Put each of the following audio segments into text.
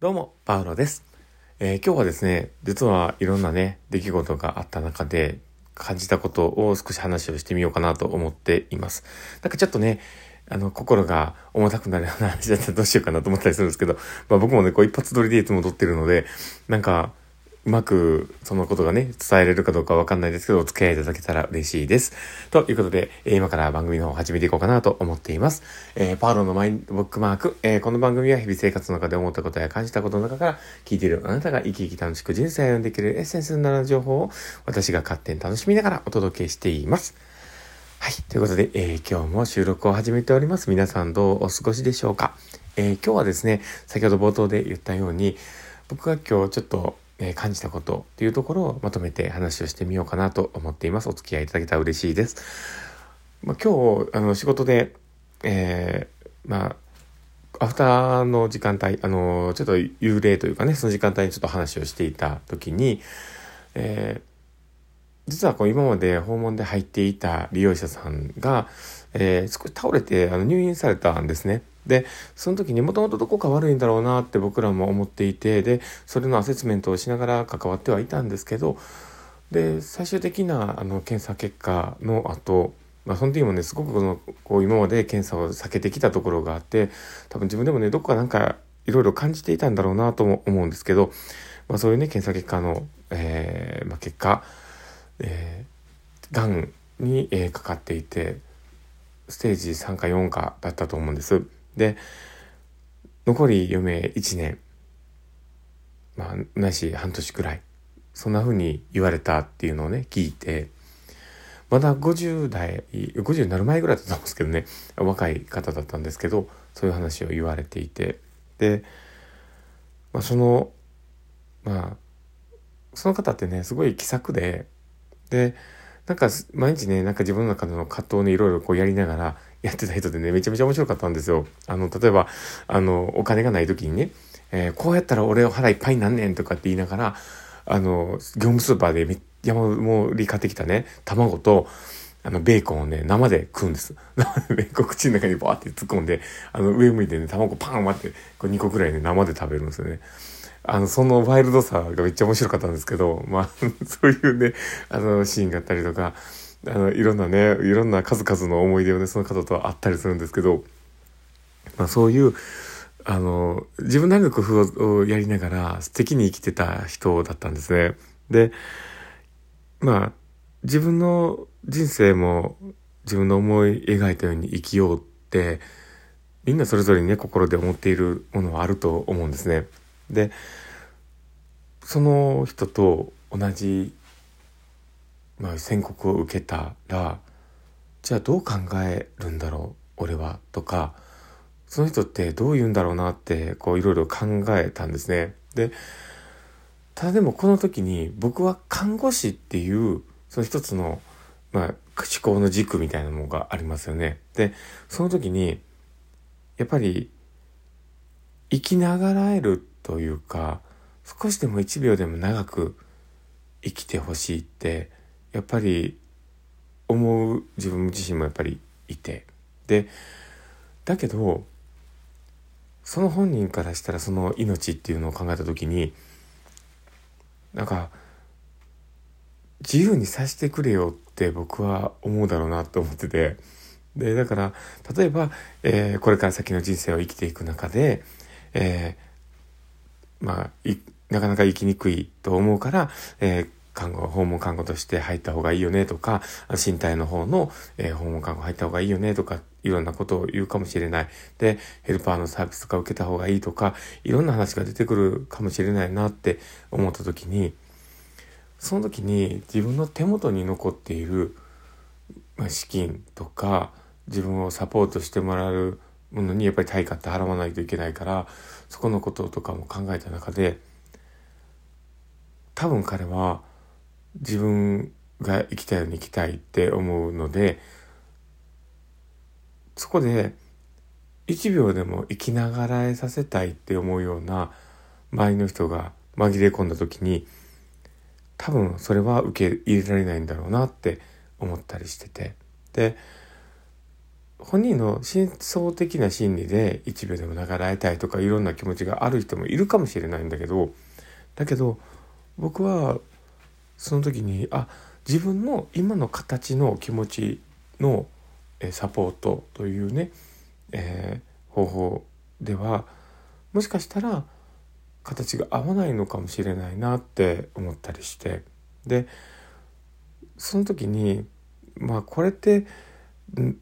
どうも、パウロです。えー今日はですね、実はいろんなね、出来事があった中で感じたことを少し話をしてみようかなと思っています。なんかちょっとね、あの、心が重たくなるような話だったらどうしようかなと思ったりするんですけど、まあ僕もね、こう一発撮りでいつも撮ってるので、なんか、うまくそのことがね、伝えれるかどうかわかんないですけど、お付き合いいただけたら嬉しいです。ということで、え今から番組の方を始めていこうかなと思っています。えーパーロのマインドブックマーク、えーこの番組は日々生活の中で思ったことや感じたことの中から、聞いているあなたが生き生き楽しく人生を歩んでいけるエッセンスになる情報を私が勝手に楽しみながらお届けしています。はい。ということで、えー今日も収録を始めております。皆さんどうお過ごしでしょうか、えー今日はですね、先ほど冒頭で言ったように、僕が今日ちょっと、えー感じたことっていうところをまとめて話をしてみようかなと思っています。お付き合いいただけたら嬉しいです。まあ、今日、あの、仕事で、えーまあ、アフターの時間帯、あの、ちょっと幽霊というかね、その時間帯にちょっと話をしていた時に、えー実はこう今まで訪問で入っていた利用者さんが、えー少し倒れてあの入院されたんですね。で、その時にもともとどこか悪いんだろうなって僕らも思っていて、で、それのアセスメントをしながら関わってはいたんですけど、で、最終的なあの検査結果の後、まあ、その時もね、すごくこの、こう今まで検査を避けてきたところがあって、多分自分でもね、どこかなんかいろいろ感じていたんだろうなとも思うんですけど、まあそういうね、検査結果の、えーまあ、結果、えー、がんに、えーかかっていて、ステージ3か4かだったと思うんです。で、残り余命1年、まあ、ないし半年くらい、そんな風に言われたっていうのをね、聞いて、まだ50代、50になる前ぐらいだったんですけどね、若い方だったんですけど、そういう話を言われていて、で、まあ、その、まあ、その方ってね、すごい気さくで、で、なんか毎日ね、なんか自分の中での葛藤をね、いろいろこうやりながらやってた人でね、めちゃめちゃ面白かったんですよ。あの、例えば、あの、お金がない時にね、えーこうやったら俺を腹いっぱいになんねんとかって言いながら、あの、業務スーパーで山盛り買ってきたね、卵と、あの、ベーコンをね、生で食うんです。生でベーコン口の中にバーって突っ込んで、あの、上向いてね、卵パン割って、こう2個くらいね、生で食べるんですよね。あの、そのワイルドさがめっちゃ面白かったんですけど、まあ、そういうね、あの、シーンがあったりとか、あの、いろんなね、いろんな数々の思い出をね、その方とあったりするんですけど、まあ、そういう、あの、自分なりの工夫をやりながら素敵に生きてた人だったんですね。で、まあ、自分の人生も自分の思い描いたように生きようって、みんなそれぞれにね、心で思っているものはあると思うんですね。で、その人と同じ、まあ、宣告を受けたら、じゃあどう考えるんだろう、俺は、とか、その人ってどう言うんだろうなって、こういろいろ考えたんですね。で、ただでもこの時に僕は看護師っていう、その一つの、まあ、思考の軸みたいなものがありますよね。で、その時に、やっぱり、生きながらえるというか、少しでも一秒でも長く生きてほしいって、やっぱり思う自分自身もやっぱりいて。で、だけど、その本人からしたらその命っていうのを考えた時に、なんか、自由にさせてくれよって僕は思うだろうなと思ってて。で、だから、例えば、えーこれから先の人生を生きていく中で、えーまあ、いなかなか生きにくいと思うから、えー看護、訪問看護として入った方がいいよねとか、身体の方の、えー訪問看護入った方がいいよねとか、いろんなことを言うかもしれない。で、ヘルパーのサービスとか受けた方がいいとか、いろんな話が出てくるかもしれないなって思った時に、その時に自分の手元に残っている、まあ、資金とか、自分をサポートしてもらうものにやっぱり対価って払わないといけないから、そこのこととかも考えた中で、多分彼は自分が生きたように生きたいって思うので、そこで一秒でも生きながらえさせたいって思うような周りの人が紛れ込んだ時に、多分それは受け入れられないんだろうなって思ったりしてて。で、本人の深層的な心理で1秒でも長らえたいとかいろんな気持ちがある人もいるかもしれないんだけどだけど僕はその時にあ自分の今の形の気持ちのサポートというね、えー、方法ではもしかしたら形が合わないのかもしれないなって思ったりしてでその時にまあこれって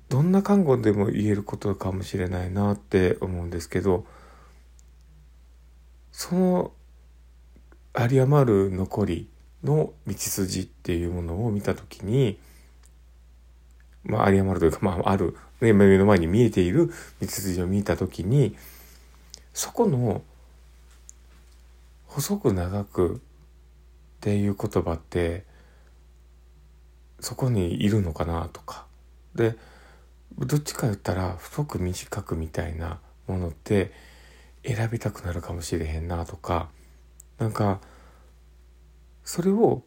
どんな看護でも言えることかもしれないなって思うんですけどその有り余る残りの道筋っていうものを見た時にまあ有り余るというか、まあ、ある、ね、目の前に見えている道筋を見た時にそこの細く長くっていう言葉ってそこにいるのかなとか。でどっちか言ったら太く短くみたいなものって選びたくなるかもしれへんなとかなんかそれを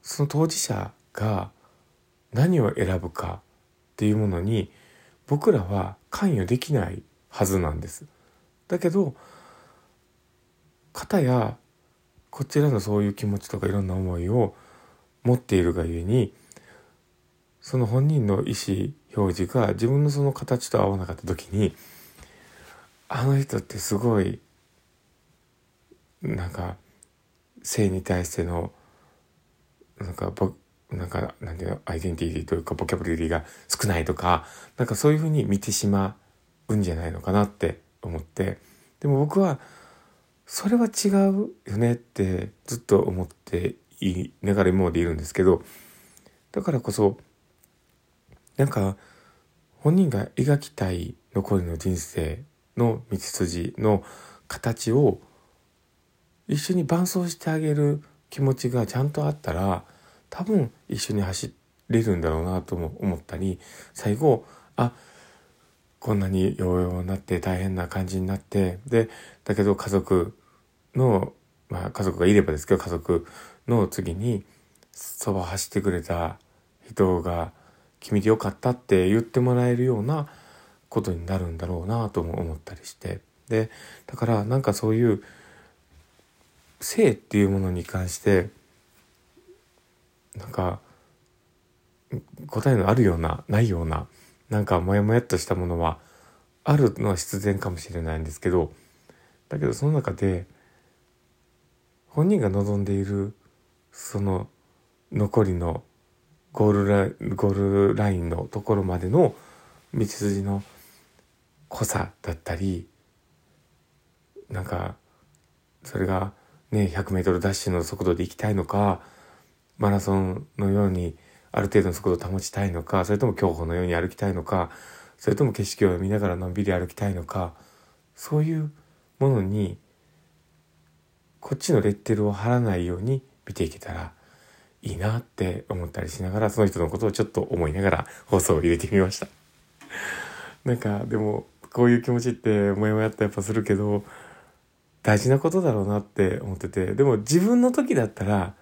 その当事者が何を選ぶかっていうものに僕らは関与できないはずなんです。だけど方やこちらのそういう気持ちとかいろんな思いを持っているがゆえにその本人の意思表示が自分のその形と合わなかった時にあの人ってすごいなんか性に対してのなんかぼなんかなんていうのアイデンティティというかボキャブラリーが少ないとかなんかそういうふうに見てしまうんじゃないのかなって思って。でも僕はそれは違うよねってずっと思っていながら今までいるんですけどだからこそなんか本人が描きたい残りの人生の道筋の形を一緒に伴走してあげる気持ちがちゃんとあったら多分一緒に走れるんだろうなとも思ったり最後あこんなにようようになって大変な感じになってでだけど家族の、まあ、家族がいればですけど家族の次にそば走ってくれた人が君でよかったって言ってもらえるようなことになるんだろうなとも思ったりして。でだからなんかそういう性っていうものに関してなんか答えのあるようなないようななんかモヤモヤっとしたものはあるのは必然かもしれないんですけどだけどその中で本人が望んでいるその残りのゴールラインゴールラインのところまでの道筋の濃さだったりなんかそれがね 100m ダッシュの速度で行きたいのかマラソンのようにある程度の速度を保ちたいのかそれとも競歩のように歩きたいのかそれとも景色を見ながらのんびり歩きたいのかそういうものにこっちのレッテルを貼らないように見ていけたらいいなって思ったりしながらその人のことをちょっと思いながら放送を入れてみました。なんかでもこういう気持ちってもやもやっとやっぱするけど大事なことだろうなって思っててでも自分の時だったら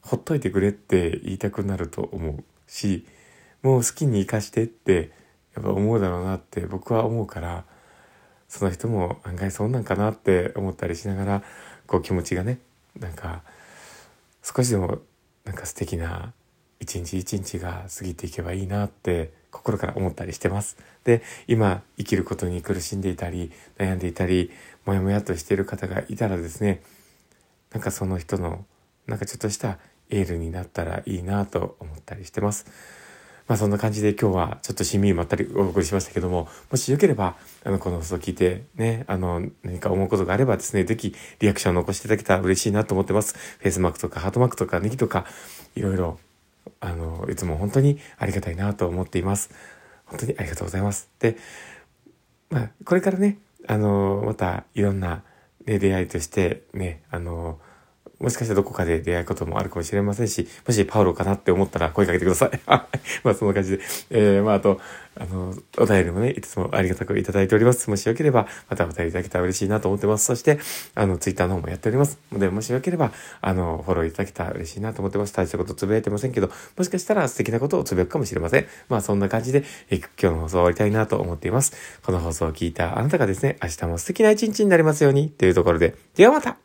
ほっといてくれって言いたくなると思うしもう好きに生かしてってやっぱ思うだろうなって僕は思うからその人も案外そうなんかなって思ったりしながらこう気持ちがねなんか少しでもなんか素敵な一日一日が過ぎていけばいいなって心から思ったりしてます。で、今生きることに苦しんでいたり、悩んでいたり、もやもやとしている方がいたらですね、なんかその人の、なんかちょっとしたエールになったらいいなと思ったりしてます。まあそんな感じで今日はちょっとしみまったりお送りしましたけども、もしよければ、あの、この放送を聞いてね、あの、何か思うことがあればですね、ぜひリアクションを残していただけたら嬉しいなと思ってます。フェイスマークとかハートマークとかネギとか、いろいろ、あの、いつも本当にありがたいなと思っています。本当にありがとうございます。で、まあ、これからね、あの、またいろんな、ね、出会いとしてね、あの、もしかしたらどこかで出会うこともあるかもしれませんし、もしパウロかなって思ったら声かけてください。はい。まあそんな感じで。えー、まああと、あの、お便りもね、いつもありがたくいただいております。もしよければ、またお便りいただけたら嬉しいなと思ってます。そして、あの、ツイッターの方もやっております。ので、もしよければ、あの、フォローいただけたら嬉しいなと思ってます。大したことつぶやいてませんけど、もしかしたら素敵なことをつぶやくかもしれません。まあそんな感じで、え今日の放送終わりたいなと思っています。この放送を聞いたあなたがですね、明日も素敵な一日になりますように、というところで、ではまた